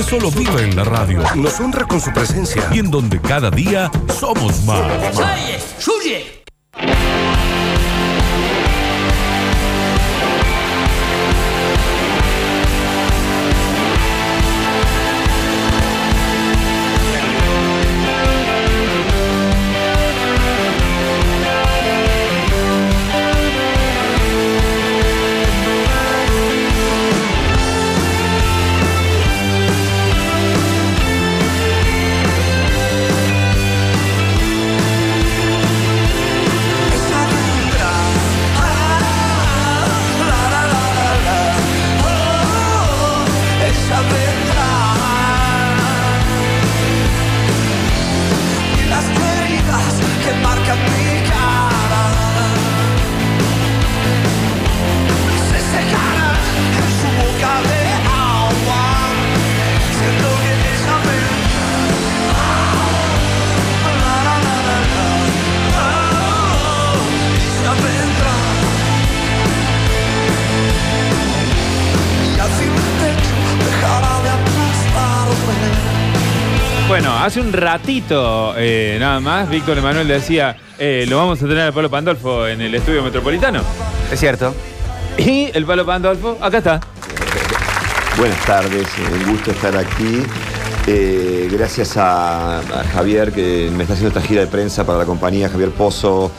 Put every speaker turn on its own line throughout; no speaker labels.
que solo vive en la radio
Nos honra con su presencia.
y en donde cada día somos más.
Ella
hace un ratito eh, nada más, Víctor Emanuel decía, eh, lo vamos a tener al Palo Pandolfo en el estudio metropolitano.
Es cierto.
Y el Palo Pandolfo, acá está.
Buenas tardes, eh, un gusto estar aquí. Eh, gracias a, a Javier que me está haciendo esta gira de prensa para la compañía, Javier Pozo,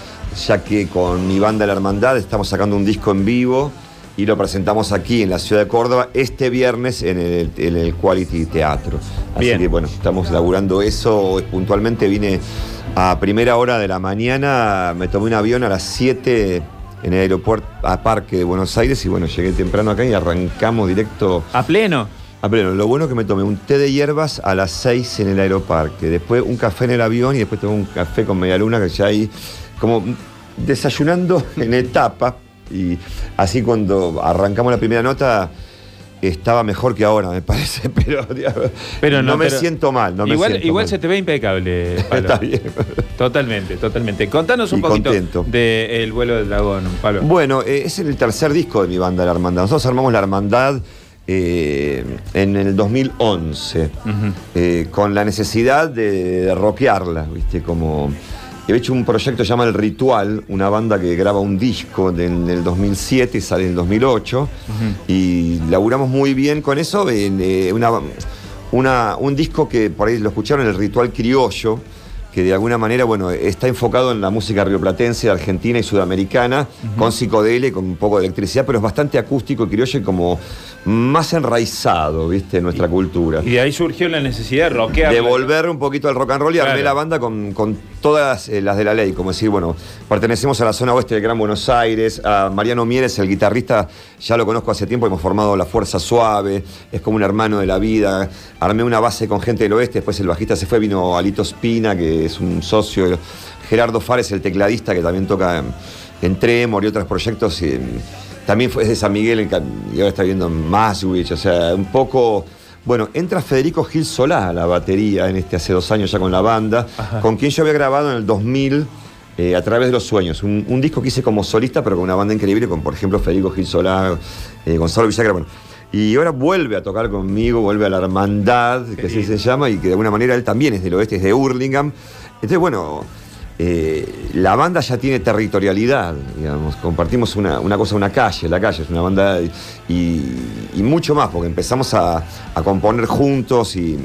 ya que con mi banda La Hermandad estamos sacando un disco en vivo y lo presentamos aquí en la ciudad de Córdoba este viernes en el, en el Quality Teatro. Así
Bien.
que bueno, estamos laburando eso. Puntualmente vine a primera hora de la mañana, me tomé un avión a las 7 en el aeropuerto a Parque de Buenos Aires y bueno, llegué temprano acá y arrancamos directo
A pleno.
a pleno. Lo bueno que me tomé un té de hierbas a las 6 en el aeroparque, después un café en el avión y después tomé un café con media luna que ya ahí como desayunando en etapa y así cuando arrancamos la primera nota estaba mejor que ahora, me parece, pero,
Pero no,
me
pero-
siento mal. No me
igual
siento
igual
mal.
se te ve impecable. Palo.
Está bien.
Totalmente, totalmente. Contanos un
Y
poquito del vuelo del dragón, Palo.
Bueno, eh, es el tercer disco de mi banda, La Hermandad. Nosotros armamos La Hermandad eh, en el 2011, eh, con la necesidad de, de rockearla, ¿viste? Como... He hecho un proyecto llamado El Ritual, una banda que graba un disco en el 2007 y sale en el 2008. Y laburamos muy bien con eso. en, eh, una, una- un disco que por ahí lo escucharon, El Ritual Criollo, que de alguna manera, bueno, está enfocado en la música rioplatense, argentina y sudamericana, con psicodelia y con un poco de electricidad, pero es bastante acústico y criollo y como más enraizado, ¿viste? En nuestra cultura.
Y de ahí surgió la necesidad de rockear.
De volver un poquito al rock and roll y armé
Claro.
la banda con, con todas eh, las de la ley, como decir, bueno, pertenecemos a la zona oeste del Gran Buenos Aires, a Mariano Mieres, el guitarrista, ya lo conozco hace tiempo, hemos formado La Fuerza Suave, es como un hermano de la vida, armé una base con gente del oeste, después el bajista se fue, vino Alito Spina, que es un socio, Gerardo Fares, el tecladista, que también toca en, en Tremor y otros proyectos, y, también fue es de San Miguel y ahora está viviendo en Maswich, o sea, un poco... Bueno, entra Federico Gil Solá a la batería en este hace dos años ya con la banda, con quien yo había grabado en el 2000 eh, a través de los sueños. Un, un disco que hice como solista, pero con una banda increíble, con por ejemplo Federico Gil Solá, eh, Gonzalo Villagra. Bueno. Y ahora vuelve a tocar conmigo, vuelve a la hermandad, que así se llama, y que de alguna manera él también es del oeste, es de Hurlingham. Entonces, bueno, eh, la banda ya tiene territorialidad, digamos, compartimos una, una cosa, una calle, la calle es una banda y, y mucho más, porque empezamos a, a componer juntos y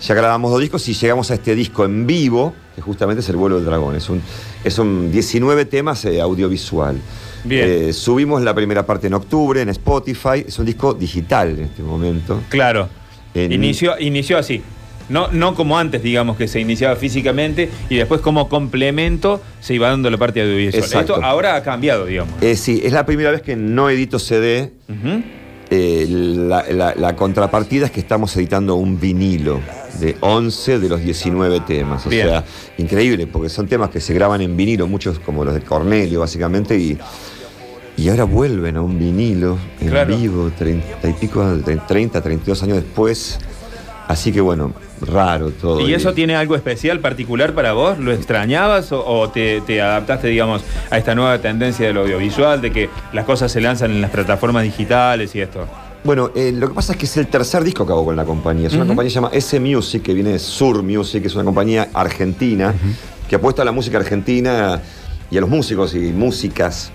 ya grabamos dos discos y llegamos a este disco en vivo, que justamente es El vuelo del dragón, es un, es un 19 temas eh, audiovisual.
Bien.
Eh, subimos la primera parte en octubre en Spotify, es un disco digital en este momento.
Claro.
En-
Inició, inició así. No, no como antes, digamos, que se iniciaba físicamente y después como complemento se iba dando la parte audiovisual.
Exacto.
Esto ahora ha cambiado, digamos.
Eh, sí, es la primera vez que no edito CD. Eh, la, la- la contrapartida es que estamos editando un vinilo de 11 de los 19 temas. O
Bien.
sea, increíble, porque son temas que se graban en vinilo, muchos como los de Cornelio, básicamente, y, y ahora vuelven a un vinilo en
Claro.
vivo, 30 y pico, 30, 32 años después. Así que bueno, raro todo.
¿Y eso tiene algo especial, particular para vos? ¿Lo extrañabas o, o te, te adaptaste, digamos, a esta nueva tendencia del audiovisual, de que las cosas se lanzan en las plataformas digitales y esto?
Bueno, eh, lo que pasa es que es el tercer disco que hago con la compañía. Es una compañía que se llama S Music, que viene de Sur Music, que es una compañía argentina que apuesta a la música argentina y a los músicos y músicas.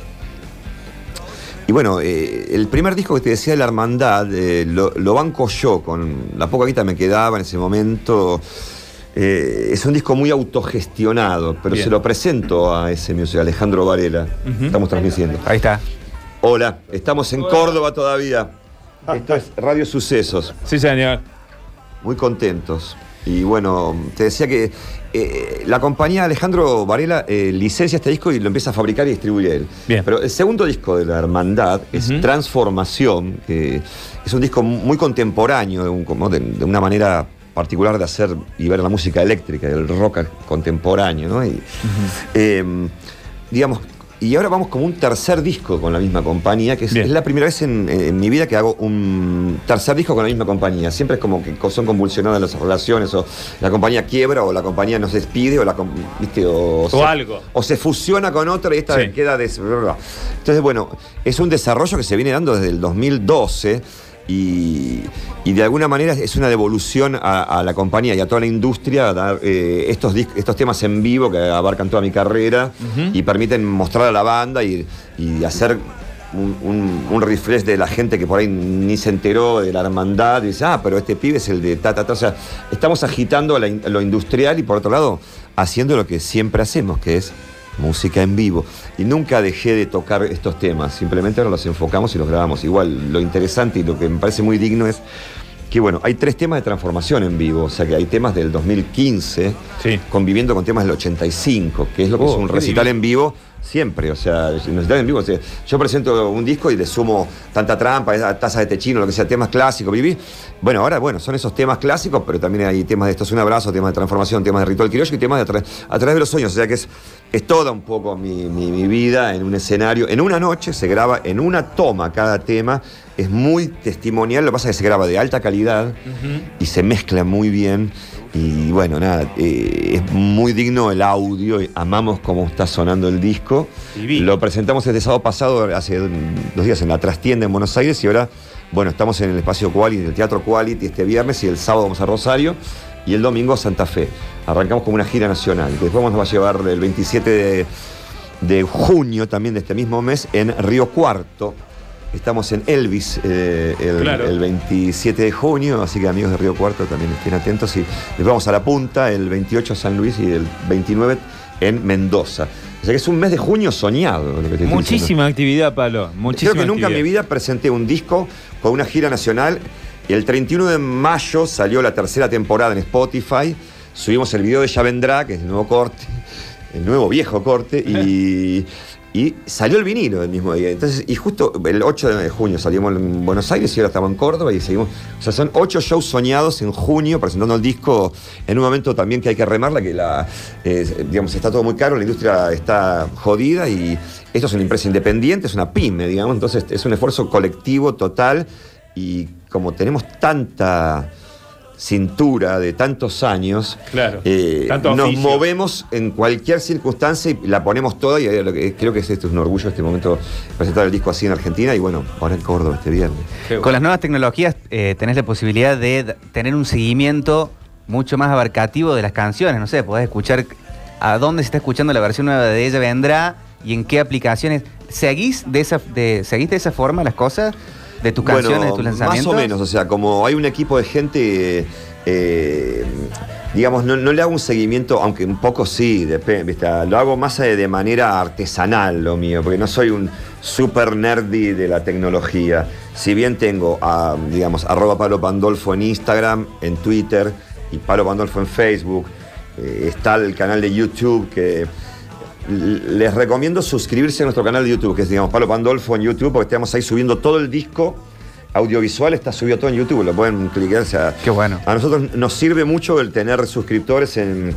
Y bueno, eh, el primer disco que te decía de la hermandad eh, lo, lo banco yo, con la poca guita me quedaba en ese momento. Eh, es un disco muy autogestionado, pero
Bien.
se lo presento a ese músico, Alejandro Varela. Estamos transmitiendo.
Ahí está.
Hola, estamos en Córdoba todavía. Esto es Radio Sucesos.
Sí, señor.
Muy contentos. Y bueno, te decía que eh, la compañía Alejandro Varela eh, licencia este disco y lo empieza a fabricar y distribuye él.
Bien.
Pero el segundo disco de la Hermandad es. Transformación, que es un disco muy contemporáneo, de, un- como de- de una manera particular de hacer y ver la música eléctrica, el rock contemporáneo, ¿no? Y, eh, digamos, y ahora vamos como un tercer disco con la misma compañía, que es, la primera vez en, en mi vida que hago un tercer disco con la misma compañía. Siempre es como que son convulsionadas las relaciones, o la compañía quiebra, o la compañía nos despide, o la ¿viste? O, se-
algo.
O se fusiona con otra y esta
Sí.
queda des... Entonces, bueno, es un desarrollo que se viene dando desde el 2012 y, y de alguna manera es una devolución a, a la compañía y a toda la industria dar eh, estos, estos temas en vivo que abarcan toda mi carrera y permiten mostrar a la banda y, y hacer un, un- un refresh de la gente que por ahí ni se enteró de la hermandad y dice, ah, pero este pibe es el de ta, ta, ta. O sea, estamos agitando la lo industrial y por otro lado haciendo lo que siempre hacemos, que es música en vivo. Y nunca dejé de tocar estos temas, simplemente ahora los enfocamos y los grabamos. Igual, lo interesante y lo que me parece muy digno es que, bueno, hay tres temas de transformación en vivo, o sea que hay temas del 2015
Sí.
conviviendo con temas del 85, que es lo que
Oh,
es un recital
divino.
en vivo siempre, o sea, en vivo. o sea, yo presento un disco y le sumo tanta trampa, esa taza de techino, lo que sea, temas clásicos, viví. Bueno, ahora, bueno, son esos temas clásicos, pero también hay temas de Esto es un abrazo, temas de transformación, temas de ritual criollo y temas de a través de los sueños. O sea que es, es toda un poco mi, mi- mi vida en un escenario. En una noche se graba en una toma cada tema. Es muy testimonial, lo que pasa es que se graba de alta calidad y se mezcla muy bien. Y bueno, nada, eh, es muy digno el audio, amamos cómo está sonando el disco. Lo presentamos este sábado pasado, hace dos días en la trastienda en Buenos Aires y ahora, bueno, estamos en el espacio Quality, el Teatro Quality este viernes y el sábado vamos a Rosario y el domingo Santa Fe. Arrancamos como una gira nacional, que después nos va a llevar el 27 de, de junio también de este mismo mes en Río Cuarto. Estamos en Elvis eh, el,
Claro.
el 27 de junio, así que amigos de Río Cuarto también estén atentos. Y les vamos a la punta el 28 a San Luis y el 29 en Mendoza. O sea que es un mes de junio soñado. Lo que te diciendo.
Muchísima actividad, Pablo. Muchísima
Creo que nunca en mi vida presenté un disco con una gira nacional. El 31 de mayo salió la tercera temporada en Spotify. Subimos el video de Ya Vendrá, que es el nuevo corte, el nuevo viejo corte, y, y salió el vinilo el mismo día. Entonces, y justo el 8 de junio salimos en Buenos Aires y ahora estamos en Córdoba y seguimos. O sea, son ocho shows soñados en junio presentando el disco en un momento también que hay que remarla, que la, eh, digamos, está todo muy caro, la industria está jodida y esto es una empresa independiente, es una pyme, digamos, entonces es un esfuerzo colectivo total y como tenemos tanta cintura de tantos años,
Claro,
eh,
tanto
nos movemos en cualquier circunstancia y la ponemos toda y eh, creo que es, esto es un orgullo este momento presentar el disco así en Argentina y bueno, ahora en Córdoba este viernes.
Bueno.
Con las nuevas tecnologías eh, tenés la posibilidad de tener un seguimiento mucho más abarcativo de las canciones. No sé, podés escuchar a dónde se está escuchando la versión nueva de Ella Vendrá y en qué aplicaciones. ¿Seguís de esa, de, ¿seguís de esa forma las cosas? ¿De tus canciones, de tus lanzamientos?
Más o menos, o sea, como hay un equipo de gente, eh, digamos, no, no le hago un seguimiento, aunque un poco sí, depende, ¿viste? lo hago más eh, de manera artesanal lo mío, porque no soy un super nerdy de la tecnología. Si bien tengo, a, digamos, arroba Pablo Pandolfo en Instagram, en Twitter y Pablo Pandolfo en Facebook, eh, está el canal de YouTube que les recomiendo suscribirse a nuestro canal de YouTube, que es, digamos, Pablo Pandolfo en YouTube, porque estamos ahí subiendo todo el disco audiovisual, está subido todo en YouTube, lo pueden clicar. O sea,
Qué bueno.
A nosotros nos sirve mucho el tener suscriptores en,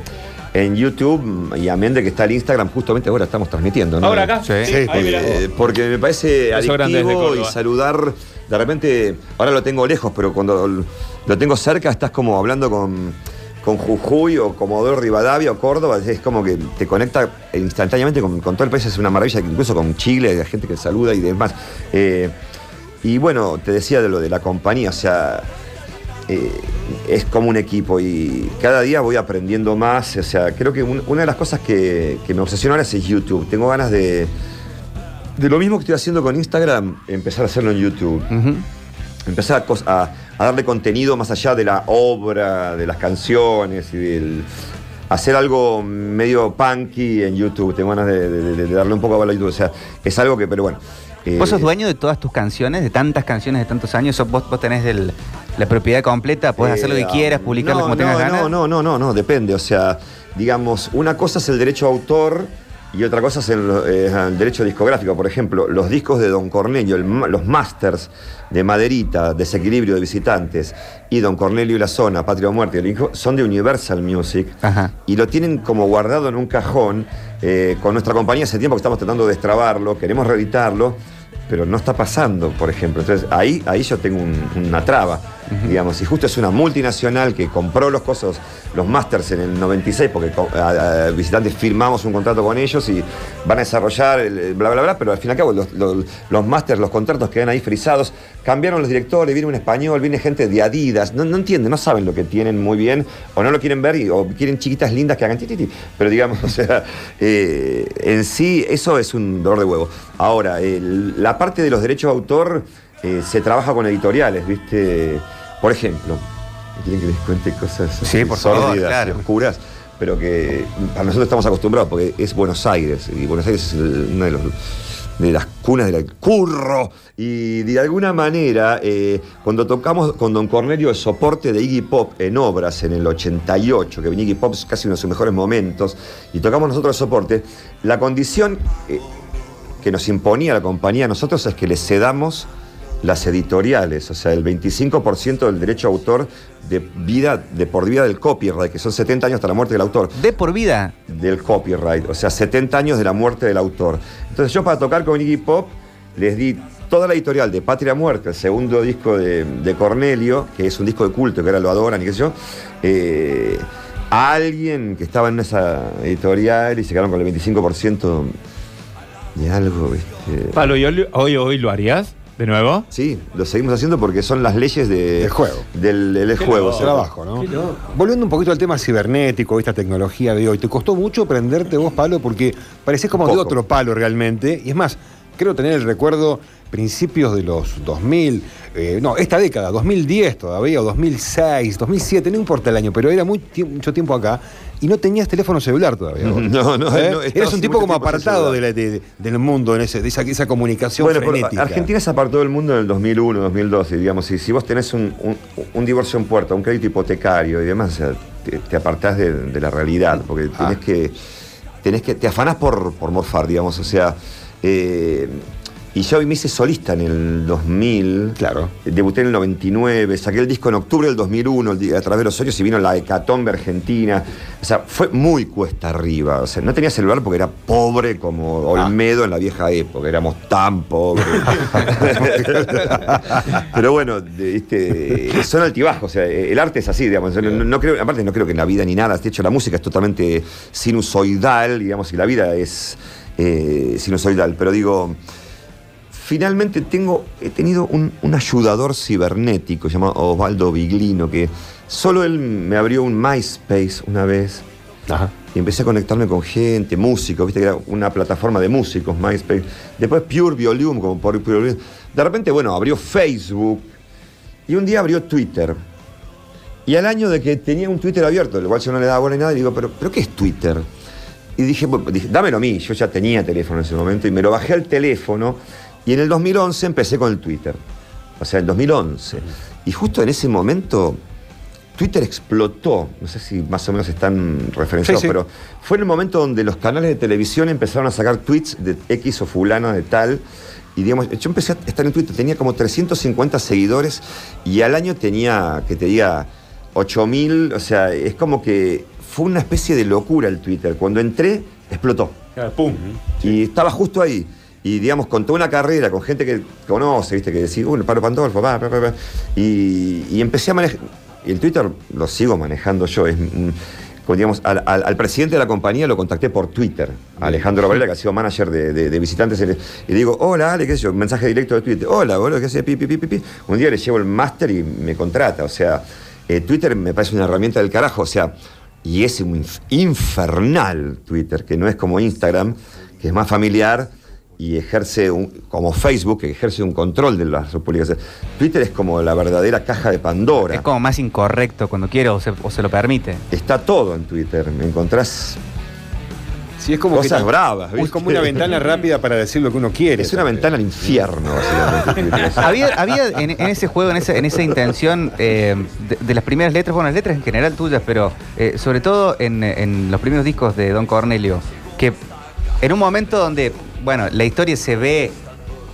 en YouTube y amén de que está el Instagram, justamente ahora estamos transmitiendo. ¿no?
Ahora acá.
Sí.
ahí
Porque, eh, porque me parece adictivo y saludar, de repente, ahora lo tengo lejos, pero cuando lo tengo cerca estás como hablando con, con Jujuy o Comodoro Rivadavia o Córdoba, es como que te conecta instantáneamente con, con todo el país, es una maravilla, incluso con Chile, la gente que saluda y demás. Eh, Y bueno, te decía de lo de la compañía, o sea, eh, es como un equipo y cada día voy aprendiendo más. O sea, creo que un- una de las cosas que, que me obsesiona ahora es YouTube. Tengo ganas de, de lo mismo que estoy haciendo con Instagram, empezar a hacerlo en YouTube. Empezar a- a darle contenido más allá de la obra, de las canciones y del. Hacer algo medio punky en YouTube. Tengo ganas de, de- de- de darle un poco a bola a YouTube. O sea, es algo que, pero bueno. eh,
¿Vos sos dueño de todas tus canciones, de tantas canciones de tantos años? ¿Sos- ¿Vos, vos tenés la propiedad completa? ¿Puedes hacer lo que
Eh,
quieras, publicarlo
no,
como tengas
no,
ganas?
No, no, no, no, no, depende. O sea, digamos, una cosa es el derecho a autor y otra cosa es el, eh, el derecho discográfico. Por ejemplo, los discos de Don Cornelio, el los masters de Maderita, Desequilibrio de Visitantes y Don Cornelio y la Zona, Patria o Muerte, el hijo, son de Universal Music
Ajá.
y lo tienen como guardado en un cajón. eh, con nuestra compañía hace tiempo que estamos tratando de destrabarlo, queremos reeditarlo, pero no está pasando, por ejemplo. Entonces ahí, ahí yo tengo un- una traba, digamos. Y justo es una multinacional que compró los cosas, los masters en el 96, porque a- a- visitantes firmamos un contrato con ellos y van a desarrollar bla, bla, bla, pero al fin y al cabo los, los, los masters, los contratos quedan ahí frisados. Cambiaron los directores, viene un español, viene gente de Adidas, no, no entienden, no saben lo que tienen muy bien, o no lo quieren ver, o quieren chiquitas lindas que hagan tititi. Pero digamos, o sea, eh, en sí eso es un dolor de huevo. Ahora, la parte de los derechos de autor eh, se trabaja con editoriales, ¿viste? Por ejemplo, ¿quieren que les cuente cosas
Sí, por favor,
sórdidas y oscuras? Pero que a nosotros estamos acostumbrados porque es Buenos Aires y Buenos Aires es una de, los- de las cunas del curro y de alguna manera eh, cuando tocamos con Don Cornelio el soporte de Iggy Pop en obras en el 88 que venía Iggy Pop es casi uno de sus mejores momentos y tocamos nosotros el soporte la condición eh, que nos imponía la compañía a nosotros es que le cedamos las editoriales, o sea, el 25% del derecho a autor de vida, de por vida del copyright, que son 70 años hasta la muerte del autor,
De por vida.
del copyright, o sea, 70 años de la muerte del autor. Entonces yo para tocar con Iggy Pop les di toda la editorial de Patria Muerte, el segundo disco de, de Cornelio, que es un disco de culto, que ahora lo adoran y qué sé yo, eh, a alguien que estaba en esa editorial y se quedaron con el 25% de algo, ¿viste?
Pablo, ¿y hoy, hoy, hoy lo harías de nuevo?
Sí, lo seguimos haciendo porque son las leyes de,
Del juego.
Del, del juego.
loco.
Trabajo, ¿no? Volviendo un poquito al tema cibernético, esta tecnología de hoy, ¿te costó mucho prenderte vos, Pablo? Porque parecés como de otro palo realmente. Y es más, creo tener el recuerdo principios de los 2000, eh, no, esta década, 2010 todavía, o 2006, 2007, no importa el año, pero era muy mucho tiempo acá y no tenías teléfono celular todavía. vos.
No, no,
¿Eh?
no,
Eres
estabas
un tipo como apartado de
celular.
la- de- del mundo, en ese, de esa, esa comunicación
Bueno,
frenética.
Argentina se apartó del mundo en el 2001, 2012, digamos, y si vos tenés un, un- un divorcio en puerta, un crédito hipotecario y demás, o sea, te, te apartás de, de la realidad, porque
Ah.
tenés que, tenés que, te afanás por, por morfar, digamos, o sea, eh, y yo me hice solista en el 2000,
Claro.
debuté en el 99, saqué el disco en octubre del 2001, el di- a través de los años, y vino la hecatombe argentina, o sea, fue muy cuesta arriba, o sea, no tenía celular porque era pobre como Olmedo en la vieja época, éramos tan pobres. Pero bueno, este, son altibajos, o sea, el arte es así, digamos. No, no creo, aparte no creo que en la vida ni nada, de hecho la música es totalmente sinusoidal, digamos, y la vida es eh, sinusoidal. Pero digo, finalmente tengo, he tenido un, un ayudador cibernético llamado Osvaldo Biglino, que solo él me abrió un MySpace una vez.
Ajá.
Y empecé a conectarme con gente, músicos, viste que era una plataforma de músicos, MySpace. Después Pure Volume, como por Pure Volume. De repente, bueno, abrió Facebook. Y un día abrió Twitter. Y al año de que tenía un Twitter abierto, el cual yo no le daba bola ni nada, digo, ¿pero, ¿pero qué es Twitter? Y dije, dije, dámelo a mí. Yo ya tenía teléfono en ese momento y me lo bajé al teléfono. Y en el 2011 empecé con el Twitter. O sea, en 2011. Y justo en ese momento Twitter explotó, no sé si más o menos están referenciados,
Sí, sí.
pero fue en el momento donde los canales de televisión empezaron a sacar tweets de X o fulano de tal. Y digamos, yo empecé a estar en Twitter, tenía como 350 seguidores y al año tenía, que te diga, 8000, o sea, es como que fue una especie de locura el Twitter. Cuando entré, explotó.
¡Pum!
Y estaba justo ahí. Y digamos, con toda una carrera, con gente que conoce, viste, que decía, bueno, Pablo Pandolfo, pa, pa, pa, pa". Y, y empecé a manejar. Y el Twitter lo sigo manejando yo. Es, mm, digamos, al, al- al presidente de la compañía lo contacté por Twitter, a Alejandro Varela, que ha sido manager de, de- de visitantes. Y le digo, hola, Ale, qué sé yo, mensaje directo de Twitter. Hola, boludo, qué sé, pi, pi, pi, pi. Un día le llevo el máster y me contrata. O sea, eh, Twitter me parece una herramienta del carajo. O sea, y es un inf- infernal Twitter, que no es como Instagram, que es más familiar y ejerce, un- como Facebook, que ejerce un control de las publicaciones. Twitter es como la verdadera caja de Pandora.
Es como más incorrecto cuando quiere o se, o se lo permite.
Está todo en Twitter. Me encontrás
Sí, es como
cosas
que-
bravas.
Es
¿viste?
como una ventana rápida para decir lo que uno quiere.
Es una ventana al infierno, básicamente.
Había, había en, en ese juego, en esa, en esa intención eh, de, de las primeras letras, bueno, las letras en general tuyas, pero eh, sobre todo en, en los primeros discos de Don Cornelio, que en un momento donde, bueno, la historia se ve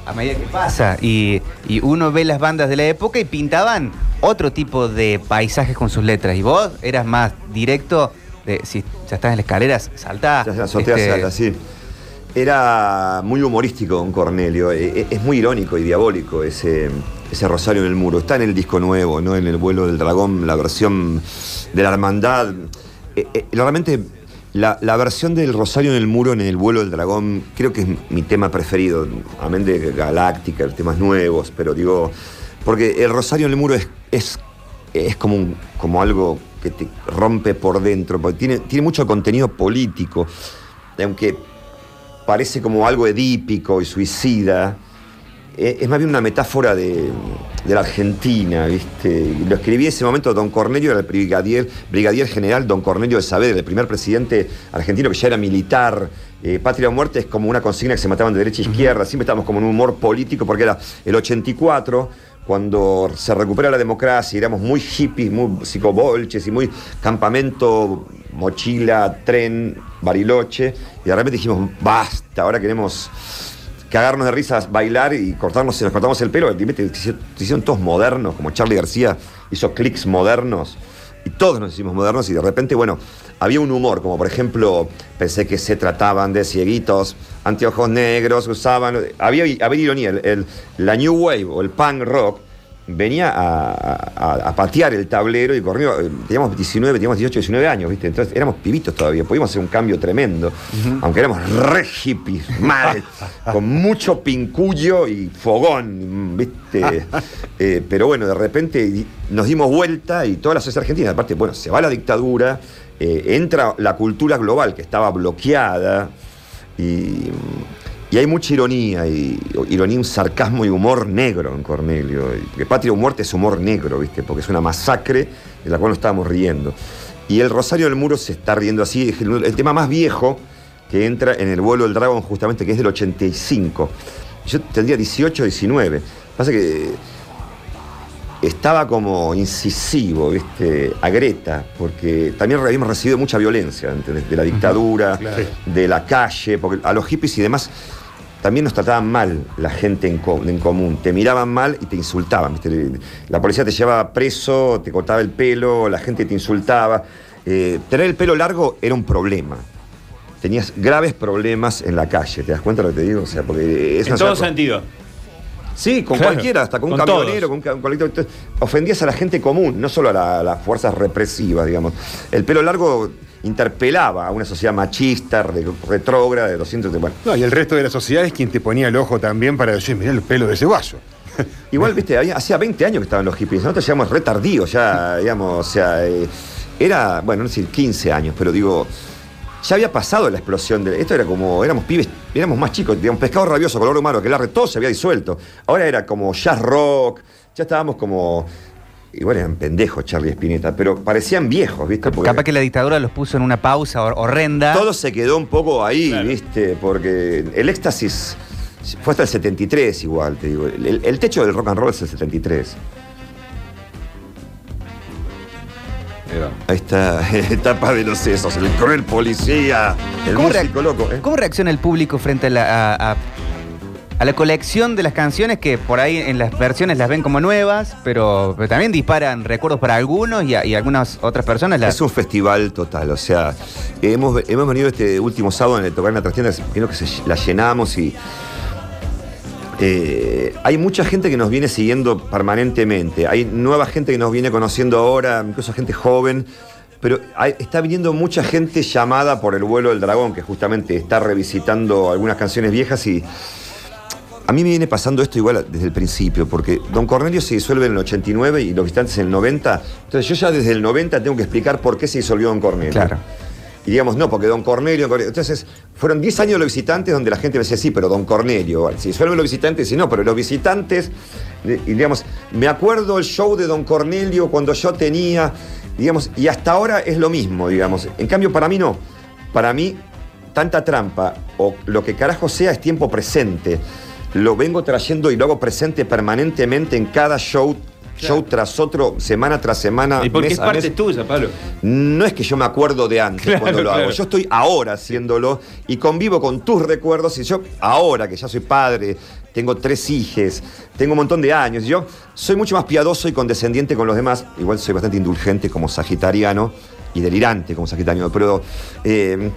a medida que pasa y, y uno ve las bandas de la época y pintaban otro tipo de paisajes con sus letras. Y vos eras más directo, de, si ya estás en la escalera, saltá.
Ya la azotea
este,
salta, sí. Era muy humorístico Don Cornelio. E- e- Es muy irónico y diabólico ese, ese rosario en el muro. Está en el disco nuevo, ¿no? En el vuelo del dragón, la versión de la hermandad. Eh, eh, realmente, la, la versión del rosario en el muro, en el vuelo del dragón, creo que es mi tema preferido. Amén de Galáctica, temas nuevos, pero digo. Porque el rosario en el muro es, es, es como, un- como algo que te rompe por dentro, porque tiene, tiene mucho contenido político, aunque parece como algo edípico y suicida, eh, es más bien una metáfora de, de la Argentina, ¿viste? Lo escribí en ese momento, Don Cornelio era el brigadier, brigadier general Don Cornelio de Saavedra, el primer presidente argentino que ya era militar. Eh, Patria o muerte es como una consigna que se mataban de derecha a izquierda, siempre estábamos como en un humor político porque era el 84, cuando se recupera la democracia, éramos muy hippies, muy psicobolches y muy campamento, mochila, tren, bariloche, y de repente dijimos, basta, ahora queremos cagarnos de risas, bailar y cortarnos, si nos cortamos el pelo, se hicieron todos modernos, como Charlie García hizo clics modernos, todos nos hicimos modernos, y de repente, bueno, había un humor, como por ejemplo, pensé que se trataban de cieguitos, anteojos negros, usaban, había, había ironía, el- la New Wave o el punk rock venía a, a- a patear el tablero y corrió, eh, teníamos 19, teníamos 18, 19 años, ¿viste? Entonces éramos pibitos todavía, podíamos hacer un cambio tremendo, aunque éramos re hippies, mal, con mucho pincullo y fogón, ¿viste? Eh, pero bueno, de repente nos dimos vuelta y toda la sociedad argentina, aparte, bueno, se va la dictadura, eh, entra la cultura global que estaba bloqueada y, y hay mucha ironía, y, ironía, un sarcasmo y humor negro en Cornelio. Y- Que Patria o Muerte es humor negro, ¿viste? Porque es una masacre de la cual nos estábamos riendo. Y el Rosario del Muro se está riendo así, es el, el tema más viejo que entra en el vuelo del dragón, justamente, que es del 85. Yo tendría 18, 19. Pasa que estaba como incisivo, ¿viste? A Greta, porque también habíamos recibido mucha violencia ¿entendés? de la dictadura,
claro.
de la calle, porque a los hippies y demás también nos trataban mal la gente en, co- en común. Te miraban mal y te insultaban. ¿viste? La policía te llevaba preso, te cortaba el pelo, la gente te insultaba. Eh, tener el pelo largo era un problema. Tenías graves problemas en la calle, ¿te das cuenta de lo que te digo? O sea, porque es
En todo sentido.
Sí, con
Claro,
cualquiera, hasta con un
con
camionero,
todos.
con un, colectivo. Ofendías a la gente común, no solo a, la- a las fuerzas represivas, digamos. El pelo largo interpelaba a una sociedad machista, re- retrógrada, de 200... de- bueno.
No, y el resto de la sociedad es quien te ponía el ojo también para decir, mirá el pelo de ese vaso.
Igual, viste, había- hacía 20 años que estaban los hippies. Nosotros llegamos re tardíos ya, digamos, o sea, eh, era, bueno, no sé, 15 años, pero digo, ya había pasado la explosión de. Esto era como, éramos pibes, éramos más chicos, digamos, pescado rabioso, color humano, que el todo se había disuelto. Ahora era como jazz rock, ya estábamos como. Igual eran pendejos Charlie Spinetta, pero parecían viejos, ¿viste? Porque
Capaz que la dictadura los puso en una pausa hor- horrenda.
todo se quedó un poco ahí,
Claro.
¿viste? Porque el éxtasis fue hasta el 73 igual, te digo. El, el techo del rock and roll es el 73. Ahí está, etapa de los sesos, el cruel policía, el
¿Cómo,
músico
reac-
loco. ¿eh?
cómo reacciona el público frente a la, a, a- a la colección de las canciones que por ahí en las versiones las ven como nuevas, pero, pero también disparan recuerdos para algunos y, a- y algunas otras personas las...
Es un festival total, o sea, hemos, hemos venido este último sábado en el tocar en la trastienda, creo que se- la llenamos y eh, hay mucha gente que nos viene siguiendo permanentemente, hay nueva gente que nos viene conociendo ahora, incluso gente joven, Pero está viniendo mucha gente llamada por el vuelo del dragón, que justamente está revisitando algunas canciones viejas y. A mí me viene pasando esto igual desde el principio, porque Don Cornelio se disuelve en el 89 y los visitantes en el 90. Entonces yo ya desde el 90 tengo que explicar por qué se disolvió Don Cornelio.
Claro.
Y digamos, no, porque Don Cornelio. Entonces, fueron 10 años los visitantes donde la gente me decía, sí, pero Don Cornelio. Si disuelven los visitantes, y no, pero los visitantes. Y digamos, me acuerdo el show de Don Cornelio cuando yo tenía. Digamos, y hasta ahora es lo mismo, digamos. En cambio, para mí no. Para mí, tanta trampa o lo que carajo sea es tiempo presente. Lo vengo trayendo y lo hago presente permanentemente en cada show. Show tras otro, semana tras semana.
Y porque
mes
es
a
parte
mes.
tuya, Pablo.
No es que yo me acuerdo de antes
Claro,
cuando lo
claro.
hago. Yo estoy ahora haciéndolo y convivo con tus recuerdos. Y yo, ahora que ya soy padre, tengo tres hijes, tengo un montón de años. y Yo soy mucho más piadoso y condescendiente con los demás. Igual soy bastante indulgente como sagitariano y delirante como sagitariano. Pero eh,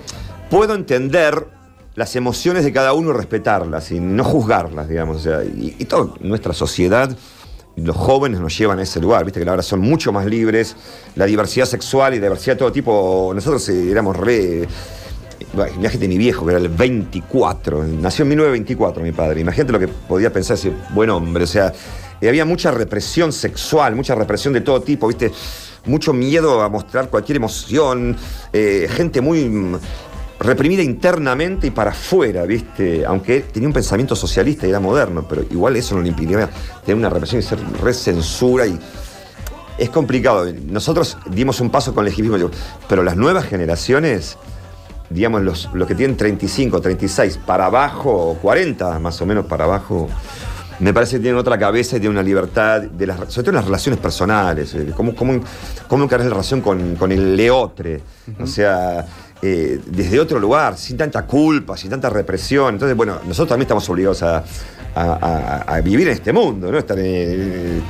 puedo entender las emociones de cada uno y respetarlas y no juzgarlas, digamos. O sea, y, y toda nuestra sociedad los jóvenes nos llevan a ese lugar, viste que ahora son mucho más libres, la diversidad sexual y diversidad de todo tipo, nosotros eh, éramos re... Imagínate mi viejo, que era el 24, nació en 1924 mi padre, imagínate lo que podía pensar ese buen hombre, o sea, eh, había mucha represión sexual, mucha represión de todo tipo, viste, mucho miedo a mostrar cualquier emoción, eh, gente muy reprimida internamente y para afuera, ¿viste? Aunque tenía un pensamiento socialista y era moderno, pero igual eso no le impidía tener una represión y ser re censura y. Es complicado. Nosotros dimos un paso con el legislismo, pero las nuevas generaciones, digamos, los, los que tienen 35, 36 para abajo, 40 más o menos para abajo, me parece que tienen otra cabeza y tienen una libertad, de las, sobre todo en las relaciones personales, eh, cómo, cómo, cómo la relación con, con el leotre, o sea, eh, desde otro lugar, sin tanta culpa, sin tanta represión. Entonces, bueno, nosotros también estamos obligados a, vivir en este mundo, ¿no? En- este,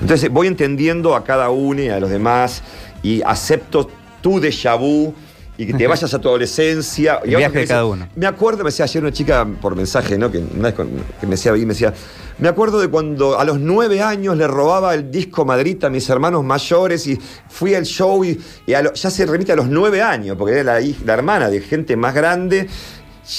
entonces voy entendiendo a cada uno y a los demás y acepto tu déjà vu y que te vayas a tu adolescencia.
El
Y
viaje de cada uno.
Me acuerdo, me decía ayer una chica por mensaje, ¿no? Que, una vez con- que me decía, y me decía, me acuerdo de cuando a los nueve años le robaba el disco Madrid a mis hermanos mayores y fui al show y, y a lo- ya se remite a los nueve años, porque era la, la hermana de gente más grande,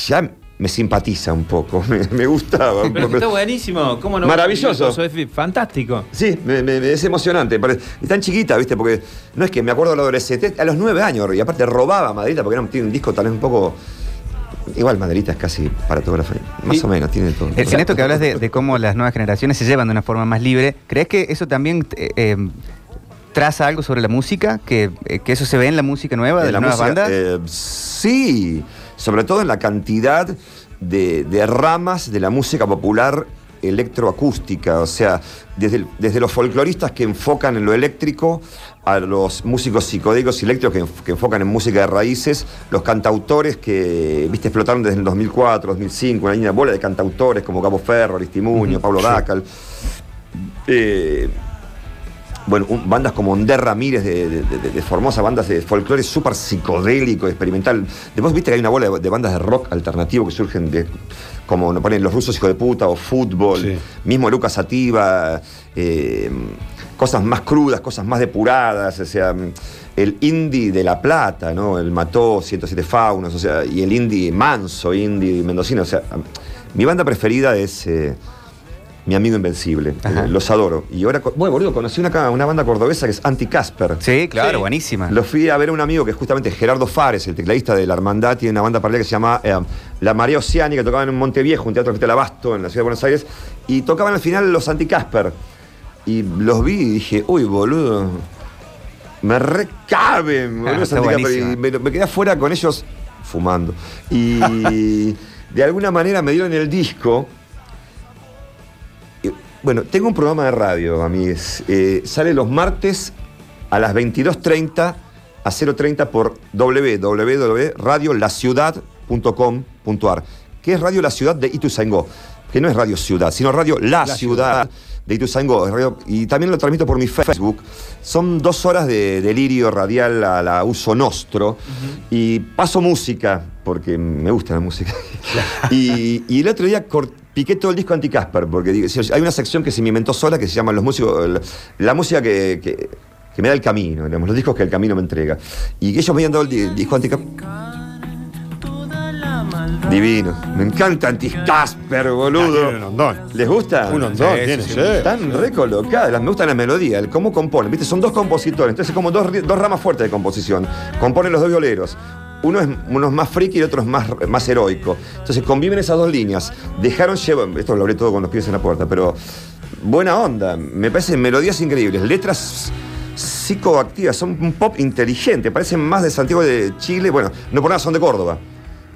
ya me simpatiza un poco, me, me gustaba. un
Pero
poco.
está buenísimo. ¿Cómo no?
Maravilloso.
Eso es fantástico.
Sí, me- es emocionante. Y tan chiquita, ¿viste? Porque no es que me acuerdo de la adolescente, a los nueve años, y aparte robaba a Madrita porque era un, tiene un disco tal vez un poco. Igual Madrita es casi para familia. Más o menos, tiene todo.
En esto que hablas de, de cómo las nuevas generaciones se llevan de una forma más libre, ¿crees que eso también eh, eh, traza algo sobre la música? ¿Que, eh, que eso se ve en la música nueva, de las nuevas
música,
bandas?
eh, sí, sobre todo en la cantidad de, de ramas de la música popular electroacústica, o sea, desde, el- desde los folcloristas que enfocan en lo eléctrico, a los músicos psicodélicos y eléctricos que, enf- que enfocan en música de raíces, los cantautores que, viste, explotaron desde el 2004, 2005, una línea bola de cantautores como Cabo Ferro, Aristimuño, Pablo Dácal. Eh, bueno, un- bandas como Onder Ramírez de, de- de- de Formosa, bandas de folclore súper psicodélico, experimental. Después viste que hay una bola de, bandas de rock alternativo que surgen de, como nos ponen los rusos hijos de puta o fútbol,
Sí.
mismo Lucas Sativa, eh, cosas más crudas, cosas más depuradas, o sea, el indie de La Plata, ¿no? El Mató 107 Faunos, o sea, y el indie manso, indie mendocino, o sea, mi banda preferida es... eh, mi amigo invencible,
Ajá.
Eh, los adoro. Y ahora, bueno, boludo, conocí una, una banda cordobesa que es Anti-Casper.
sí, claro,
Sí.
buenísima.
Lo fui a ver a un amigo que es justamente Gerardo Fares, el tecladista de La Hermandad, tiene una banda paralela que se llama eh, La Marea Oceánica, que tocaban en Monteviejo, un teatro que está el Abasto, en la ciudad de Buenos Aires, y tocaban al final los Anti-Casper. Y los vi y dije, uy, boludo, me recaben, boludo,
Ah,
los
está
Anti-Casper. Y me, me quedé afuera con ellos fumando. Y de alguna manera me dieron el disco. Bueno, tengo un programa de radio, amigues. Eh, sale los martes a las 22.30 a 0.30 por www.radiolaciudad.com.ar, que es Radio La Ciudad de Ituzaingó, que no es Radio Ciudad, sino Radio La, ciudad, de Ituzaingó. y también lo transmito por mi Facebook. Son dos horas de delirio radial a la uso nostro y paso música, porque me gusta la música. y, y el otro día cor- piqué todo el disco anti-Casper, porque hay una sección que se me inventó sola que se llama Los músicos, la, la música que, que- que me da el camino, digamos, los discos que el camino me entrega. Y que ellos me habían dado el di- disco anti Divino. Me encanta Anticasper,
Ah,
boludo.
tiene un.
¿Les gusta?
Un hondón,
Sí,
tiene,
sí,
sí.
Están recolocadas, las- me gusta la melodía, el cómo componen, ¿viste? Son dos compositores, entonces como dos, dos ramas fuertes de composición. Componen los dos violeros. Uno es, uno es más friki y el otro es más, más heroico. Entonces conviven esas dos líneas. Dejaron llevar, esto lo hablé todo con los pies en la puerta, pero buena onda. Me parecen melodías increíbles, letras psicoactivas, son un pop inteligente, parecen más de Santiago de Chile, bueno, no por nada son de Córdoba.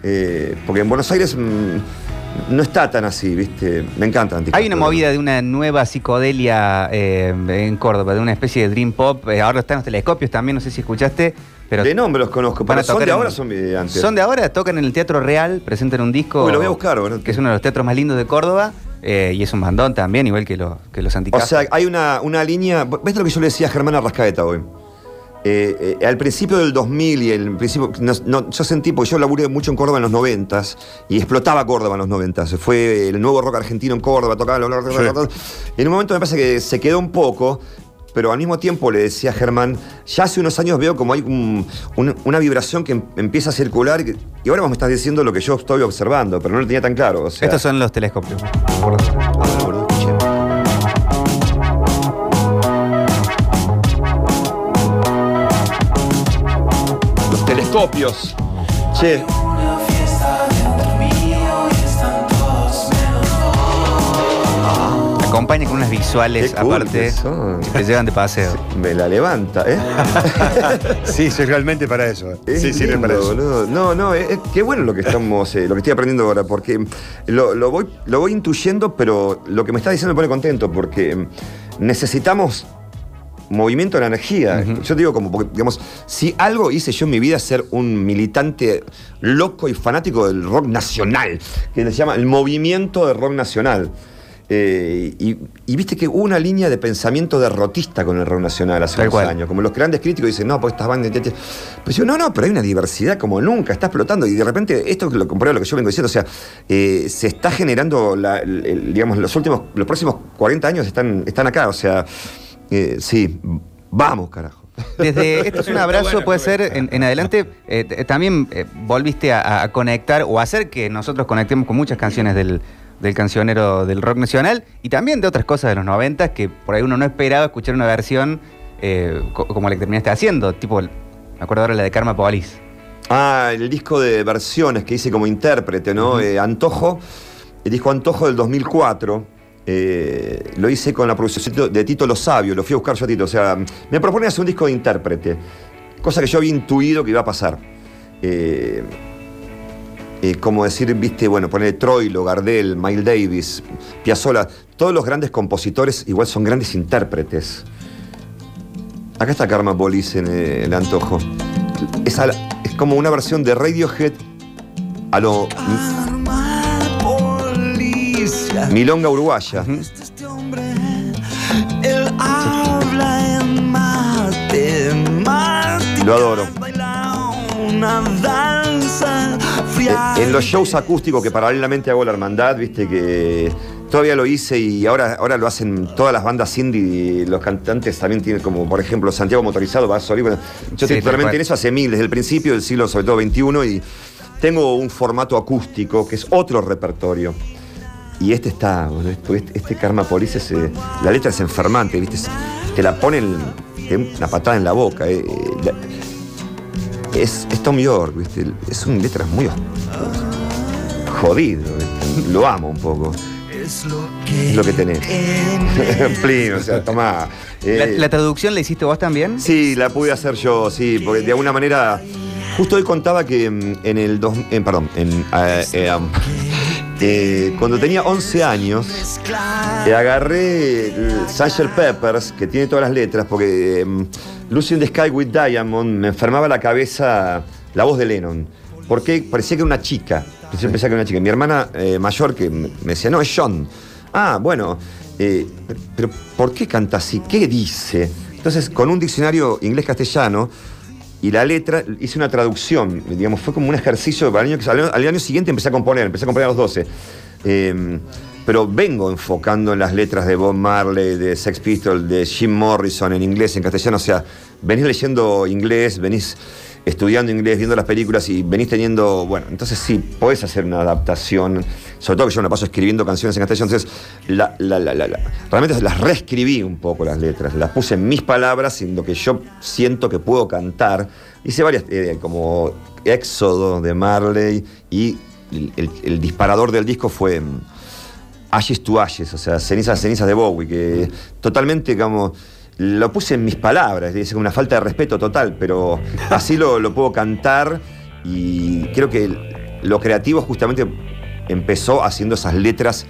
Eh, porque en Buenos Aires mm, no está tan así, ¿viste? Me encanta.
Hay una movida de una nueva psicodelia eh, en Córdoba, de una especie de dream pop. Eh, ahora están los telescopios también, no sé si escuchaste. Pero
de nombre los conozco, pero son de ahora son de antes.
Son de ahora, tocan en el Teatro Real, presentan un disco.
Uy, lo voy a buscar, bueno.
Que es uno de los teatros más lindos de Córdoba. eh, y es un bandón también, igual que, los que los
O sea, hay una, una línea. ¿Ves lo que yo le decía a Germán Arrascaeta hoy? Eh, eh, al principio del 2000 y el principio. no- no, yo sentí, porque yo laburé mucho en Córdoba en los 90 y explotaba Córdoba en los 90 Fue el nuevo rock argentino en Córdoba, tocaba. bla, bla, bla, bla, bla. Y en un momento me parece que se quedó un poco. Pero al mismo tiempo le decía a Germán, ya hace unos años veo como hay un- un- una vibración que em- empieza a circular y, ahora vos me estás diciendo lo que yo estoy observando, pero no lo tenía tan claro. O sea,
Estos son los telescopios.
Los telescopios. Che,
Acompaña con unas visuales
Qué cool
aparte
que son.
que te llevan de paseo.
me la levanta, ¿eh?
Sí, sí, realmente para eso. eh.
Es
sí, sirve para eso.
boludo. No, no, es, es- qué bueno lo que estamos, eh, lo que estoy aprendiendo ahora, porque lo, lo voy, lo voy intuyendo, pero lo que me está diciendo me pone contento, porque mm, necesitamos movimiento de energía. Yo digo como, porque, digamos, si algo hice yo en mi vida es ser un militante loco y fanático del rock nacional, que se llama el movimiento de rock nacional. Eh, y, y viste que hubo una línea de pensamiento derrotista con el rock nacional hace
Tal
unos
cual.
años. Como los grandes críticos dicen, no, pues estas bandas. te- te-". Pero yo, no, no, pero hay una diversidad como nunca, está explotando. Y de repente, esto es lo comprueba lo que yo vengo diciendo. O sea, eh, se está generando, la- el- el- digamos, los últimos, los próximos 40 años están, están acá. O sea, eh, sí, vamos, carajo.
Desde esto es un abrazo,
bueno,
puede ser en, en adelante. eh, también eh, volviste a, a conectar o hacer que nosotros conectemos con muchas canciones del, del cancionero del rock nacional y también de otras cosas de los 90 que por ahí uno no esperaba escuchar una versión eh, co- como la que terminaste haciendo. Tipo, me acuerdo ahora la de Karma Police.
Ah, el disco de versiones que hice como intérprete, ¿no? Eh, Antojo, el disco Antojo del 2004. eh, lo hice con la producción de Tito Lo Sabio, lo fui a buscar yo a Tito. O sea, me propone hacer un disco de intérprete, cosa que yo había intuido que iba a pasar. Eh, eh, como decir, viste, bueno, poner Troilo, Gardel, Miles Davis, Piazzolla, todos los grandes compositores igual son grandes intérpretes. Acá está Karma Police en eh, el antojo. Es, a la- es como una versión de Radiohead a lo Milonga Uruguaya.
Este hombre Él habla en matemáticas
Lo adoro.
Una danza fría
Eh, En los shows acústicos que paralelamente hago la hermandad, viste que todavía lo hice y ahora, ahora lo hacen todas las bandas indie y los cantantes también tienen como por ejemplo Santiago Motorizado, va a salir. Bueno, yo
Sí,
estoy totalmente
cual.
en eso hace mil, desde el principio del siglo, sobre todo XXI, y tengo un formato acústico que es otro repertorio. Y este está, este, este Karma Police, es, eh, la letra es enfermante, ¿viste? Es- Te la ponen una patada en la boca. eh, eh, la- es, es Tom York, ¿viste? Es un letras muy jodido, ¿viste? Lo amo un poco.
Es lo que,
Es lo que tenés.
en
Plin, o sea, tomá.
¿La,
eh,
la traducción la hiciste vos también?
Sí, la pude hacer yo, sí, porque de alguna manera. Justo hoy contaba que mm, en el. Dos, en- perdón, en. eh, eh, eh, cuando tenía 11 años, eh, agarré el Sgt. Peppers, que tiene todas las letras, porque eh, Lucy in the Sky with Diamond me enfermaba la cabeza la voz de Lennon. Porque parecía que era una chica. Yo pensaba que era una chica. Mi hermana eh, mayor que me decía, no, es John. Ah, bueno, eh, pero ¿por qué canta así? ¿Qué dice? Entonces, con un diccionario inglés-castellano y la letra, hice una traducción. Digamos, fue como un ejercicio para el año, al año, al año siguiente empecé a componer, empecé a componer a los 12. Eh, pero vengo enfocando en las letras de Bob Marley, de Sex Pistols, de Jim Morrison en inglés, en castellano. O sea, venís leyendo inglés, venís estudiando inglés, viendo las películas y venís teniendo. Bueno, entonces sí, podés hacer una adaptación. Sobre todo que yo me la paso escribiendo canciones en castellano. Entonces, la- la- la- realmente las reescribí un poco las letras. Las puse en mis palabras, en lo que yo siento que puedo cantar. Hice varias, eh, como Éxodo de Marley y el disparador del disco fue. mm, Ashes to Ashes, o sea, cenizas, cenizas de Bowie, que totalmente, digamos, lo puse en mis palabras, es una falta de respeto total, pero así lo, lo puedo cantar y creo que lo creativo justamente empezó haciendo esas letras.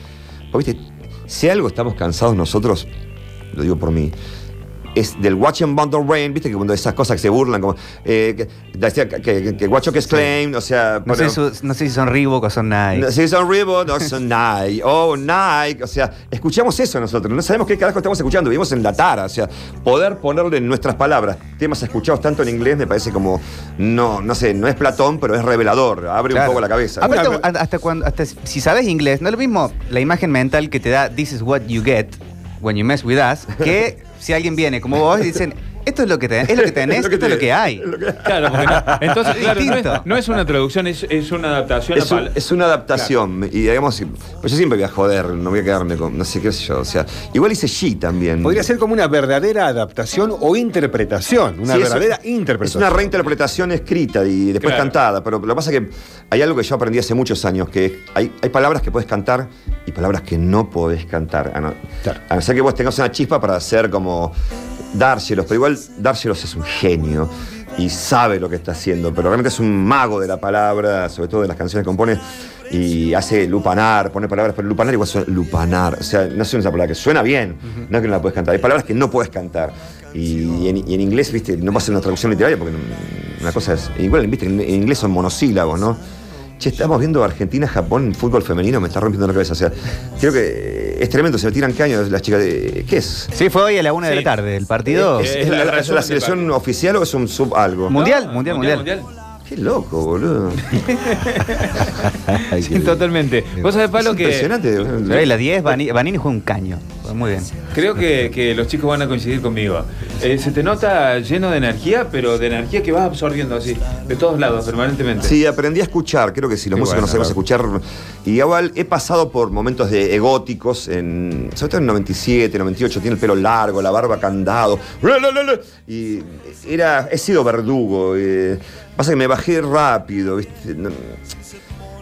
Porque, viste, si algo estamos cansados nosotros, lo digo por mí, es del Watch and Bundle Rain, viste que cuando esas cosas que se burlan, como eh, que, que, que, que Watch is Claim, o sea,
No, sé, su- no sé si son Reebok o son Nike.
no, Si son Reebok, no son Nike. Oh, Nike. O sea, escuchamos eso nosotros. No sabemos qué carajo estamos escuchando. Vivimos en la tara. O sea, poder ponerle en nuestras palabras temas escuchados tanto en inglés me parece como. No, no sé, no es Platón, pero es revelador. Abre
Claro.
un poco la cabeza.
Aparte, hasta, hasta cuando, hasta si sabes inglés, no es lo mismo la imagen mental que te da This is what you get when you mess with us, que si alguien viene como vos y dicen, esto es lo que, tenés, es lo que tenés,
Es lo que
esto es lo que hay.
Claro, porque no- entonces,
Es
claro, no es, no es una traducción, es, es una adaptación
Es,
a
un- es una adaptación. Y digamos, pues yo siempre voy a joder, no voy a quedarme con. No sé qué sé yo. O sea, igual hice G también.
Podría ser como una verdadera adaptación o interpretación. Una
Sí, es-
verdadera
Es
interpretación.
una reinterpretación escrita y después
Claro.
cantada, pero lo que pasa es que hay algo que yo aprendí hace muchos años, que hay, hay palabras que puedes cantar y palabras que no podés cantar. A no,
Claro.
a no ser que vos tengas una chispa para hacer como Dárselos, pero igual Dárselos es un genio y sabe lo que está haciendo, pero realmente es un mago de la palabra, sobre todo de las canciones que compone, y hace lupanar, pone palabras, pero lupanar igual suena lupanar, o sea, no suena esa palabra que suena bien, no es que no la puedes cantar, hay palabras que no puedes cantar. Y, en, y en inglés, viste, no va a ser una traducción literaria porque una cosa es. Igual, viste, en inglés son monosílabos, ¿no? Che, estamos viendo Argentina-Japón en fútbol femenino, me está rompiendo la cabeza. O sea, creo que es tremendo, se me tiran caños las chicas de. ¿Qué es?
Sí, fue hoy a la una de
Sí.
la tarde, el partido.
¿Es,
Eh,
es
es
la,
la
es la
resumen del
selección oficial o es un sub algo?
Mundial,
No,
mundial, mundial.
Qué loco, boludo.
Ay,
Sí, totalmente. Vos sabés, Pablo,
Es
que
impresionante.
Hoy la 10, Vanini, fue un caño. Muy bien.
creo que, que los chicos van a coincidir conmigo. Eh, se te nota lleno de energía, pero de energía que vas absorbiendo así, de todos lados, permanentemente.
Sí, aprendí a escuchar. Creo que si los músicos
bueno,
no sabemos
claro.
escuchar. Y igual he pasado por momentos de egóticos, en, sobre todo en 97, 98, tiene el pelo largo, la barba candado. Y era, he sido verdugo. eh, pasa que me bajé rápido, ¿viste?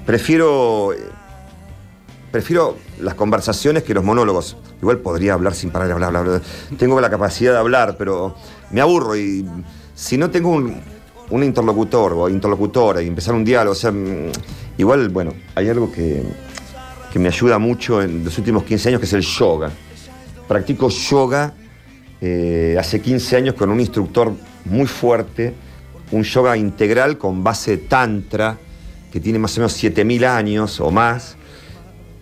Prefiero. Prefiero las conversaciones que los monólogos. Igual podría hablar sin parar, bla, bla, bla. Tengo la capacidad de hablar, pero me aburro y si no tengo un, un interlocutor o interlocutora y empezar un diálogo, o sea, mm, igual, bueno, hay algo que, que me ayuda mucho en los últimos 15 años, que es el yoga. Practico yoga eh, hace 15 años con un instructor muy fuerte, un yoga integral con base tantra, que tiene más o menos 7.000 años o más.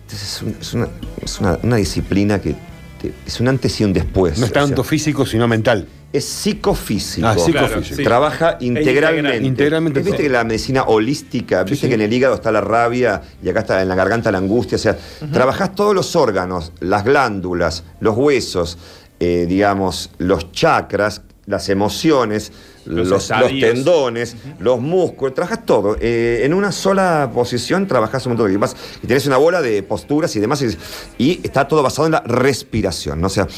Entonces es, un- es una, es una- una disciplina que te- es un antes y un después.
No es
O sea,
tanto físico, sino mental.
es psicofísico.
Ah, psicofísico.
Claro, sí.
Trabaja integralmente.
integral. Integralmente
Viste
todo.
que la medicina holística, viste
sí.
que en el hígado está la rabia y acá está en la garganta la angustia. O sea, trabajás todos los órganos, las glándulas, los huesos, eh, digamos, los chakras, las emociones,
Los
los, los
estadios.
tendones, los músculos, trabajas todo. Eh, en una sola posición trabajas un montón de cosas. Y tenés una bola de posturas y demás. Y, y está todo basado en la respiración. ¿no? O sea,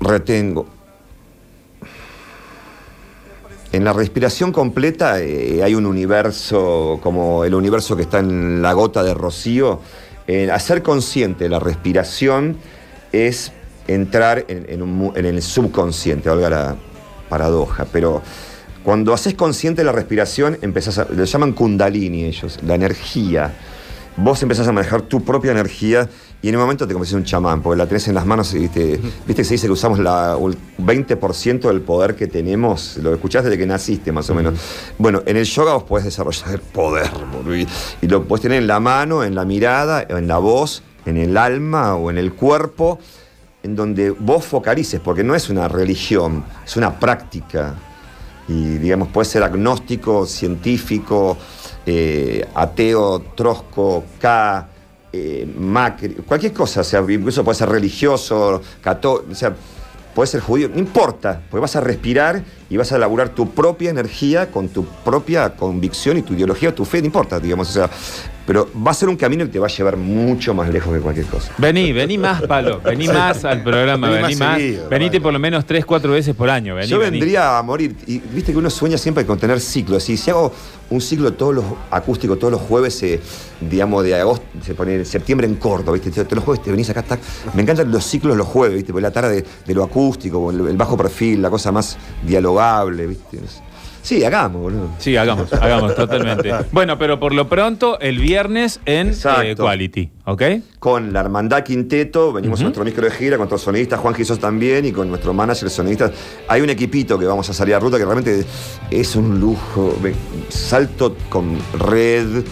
retengo. En la respiración completa eh, hay un universo como el universo que está en la gota de rocío. Eh, hacer consciente la respiración es entrar en, en un mu- en el subconsciente, valga la paradoja. Pero cuando haces consciente la respiración, empezás a, lo llaman kundalini ellos, la energía. Vos empezás a manejar tu propia energía y en un momento te convertís en un chamán, porque la tenés en las manos y te, viste que se dice que usamos la, el 20% del poder que tenemos, lo escuchaste desde que naciste más o menos. Bueno, en el yoga vos podés desarrollar el poder, y, y lo podés tener en la mano, en la mirada, en la voz, en el alma o en el cuerpo, en donde vos focalices, porque no es una religión, es una práctica. Y digamos, puede ser agnóstico, científico, eh, ateo, trosco, K, eh, Macri, cualquier cosa, o sea, incluso puede ser religioso, católico, o sea, puede ser judío, no importa, porque vas a respirar y vas a elaborar tu propia energía con tu propia convicción y tu ideología, tu fe, no importa, digamos, o sea, pero va a ser un camino que te va a llevar mucho más lejos que cualquier cosa.
Vení, vení más, Palo. Vení más al programa,
Vení
vení
más
más.
seguido,
Venite por lo menos tres, cuatro veces por año. Vení,
Yo
vení.
vendría a morir. Y viste que uno sueña siempre con tener ciclos. Y si hago un ciclo todos los acústicos, todos los jueves, eh, digamos, de agosto, se pone septiembre en corto, ¿viste? Todos los jueves te venís acá, tac. Me encantan los ciclos los jueves, ¿viste? Porque la tarde de, lo acústico, el, el bajo perfil, la cosa más dialogable, ¿viste? Sí, hagamos, boludo.
Sí, hagamos, hagamos, totalmente. Bueno, pero por lo pronto, el viernes en eh, Quality, ¿ok?
Con la Hermandad Quinteto, venimos a nuestro micro de gira, con nuestros sonistas, Juan Gisós también, y con nuestro manager sonidista. Hay un equipito que vamos a salir a ruta que realmente es un lujo. Salto con red,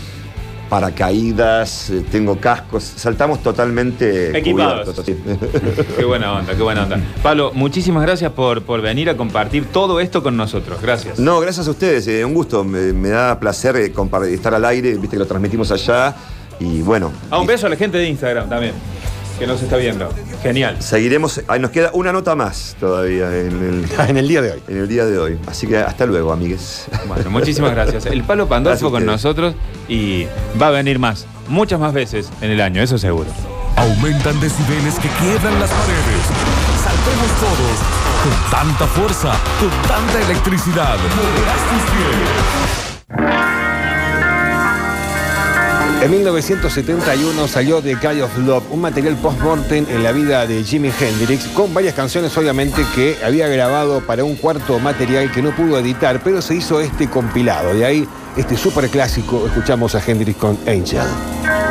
paracaídas, eh, tengo cascos, saltamos totalmente
Equipados.
cubiertos.
Qué buena onda, qué buena onda. Pablo, muchísimas gracias por, por venir a compartir todo esto con nosotros. Gracias.
No, gracias a ustedes, eh, un gusto, me, me da placer eh, estar al aire, viste que lo transmitimos allá, y bueno.
Ah, un beso a la gente de Instagram también, que nos está viendo. Genial.
Seguiremos, nos queda una nota más todavía en el,
en el día de hoy.
en el día de hoy. Así que hasta luego, amigues.
Bueno, muchísimas gracias. El Palo Pandolfo con nosotros y va a venir más, muchas más veces en el año, eso seguro.
Aumentan decibeles que quiebran las paredes. Saltemos todos con tanta fuerza, con tanta electricidad. Moverás tus pies.
En 1971 salió The Guy of Love, un material post-mortem en la vida de Jimi Hendrix, con varias canciones obviamente que había grabado para un cuarto material que no pudo editar, pero se hizo este compilado. De ahí este super clásico, escuchamos a Hendrix con Angel.